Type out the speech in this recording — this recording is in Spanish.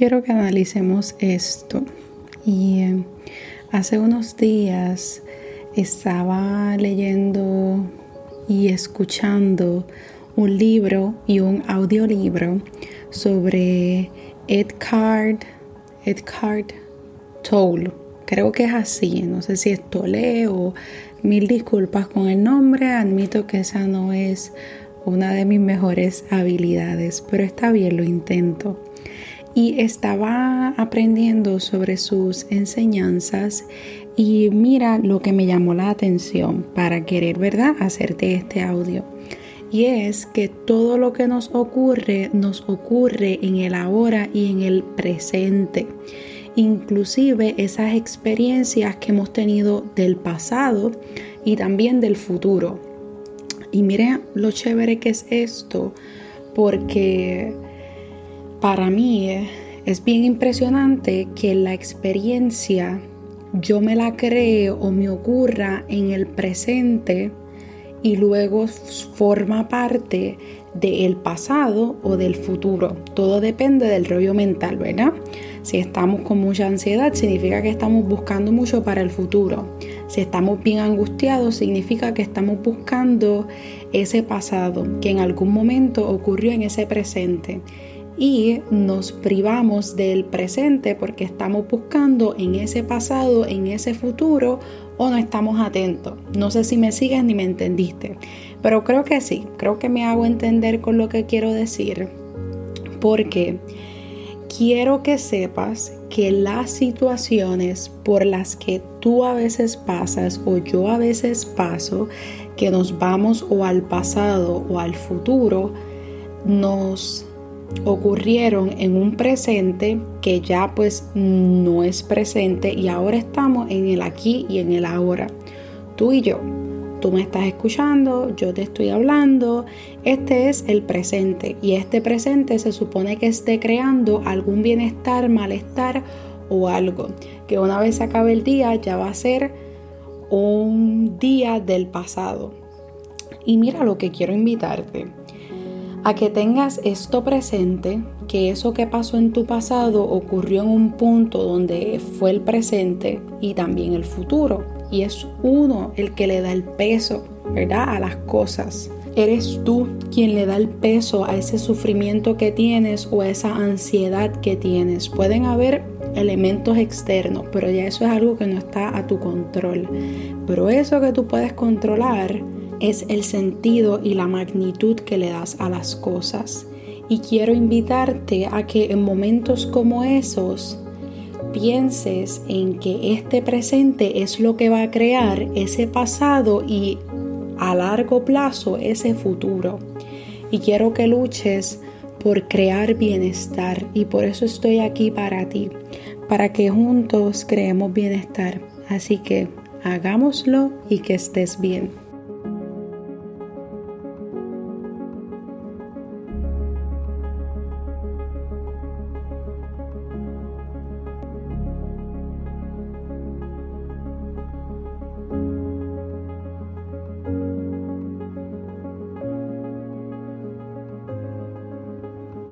quiero que analicemos esto. Y eh, hace unos días estaba leyendo y escuchando un libro y un audiolibro sobre Edcard, Edcard Tolle. Creo que es así, no sé si es Tolle o mil disculpas con el nombre, admito que esa no es una de mis mejores habilidades, pero está bien, lo intento. Y estaba aprendiendo sobre sus enseñanzas y mira lo que me llamó la atención para querer, ¿verdad?, hacerte este audio. Y es que todo lo que nos ocurre nos ocurre en el ahora y en el presente. Inclusive esas experiencias que hemos tenido del pasado y también del futuro. Y mire lo chévere que es esto, porque para mí es bien impresionante que la experiencia yo me la creo o me ocurra en el presente y luego forma parte del pasado o del futuro. Todo depende del rollo mental, ¿verdad? Si estamos con mucha ansiedad, significa que estamos buscando mucho para el futuro. Si estamos bien angustiados, significa que estamos buscando ese pasado que en algún momento ocurrió en ese presente. Y nos privamos del presente porque estamos buscando en ese pasado, en ese futuro, o no estamos atentos. No sé si me sigues ni me entendiste, pero creo que sí, creo que me hago entender con lo que quiero decir, porque quiero que sepas que las situaciones por las que tú a veces pasas o yo a veces paso, que nos vamos o al pasado o al futuro, nos ocurrieron en un presente que ya pues no es presente y ahora estamos en el aquí y en el ahora. Tú y yo. Tú me estás escuchando, yo te estoy hablando. Este es el presente y este presente se supone que esté creando algún bienestar, malestar o algo. Que una vez se acabe el día ya va a ser un día del pasado. Y mira lo que quiero invitarte a que tengas esto presente, que eso que pasó en tu pasado ocurrió en un punto donde fue el presente y también el futuro. Y es uno el que le da el peso, ¿verdad? A las cosas. Eres tú quien le da el peso a ese sufrimiento que tienes o a esa ansiedad que tienes. Pueden haber elementos externos, pero ya eso es algo que no está a tu control. Pero eso que tú puedes controlar, es el sentido y la magnitud que le das a las cosas. Y quiero invitarte a que en momentos como esos pienses en que este presente es lo que va a crear ese pasado y a largo plazo ese futuro. Y quiero que luches por crear bienestar y por eso estoy aquí para ti, para que juntos creemos bienestar. Así que hagámoslo y que estés bien.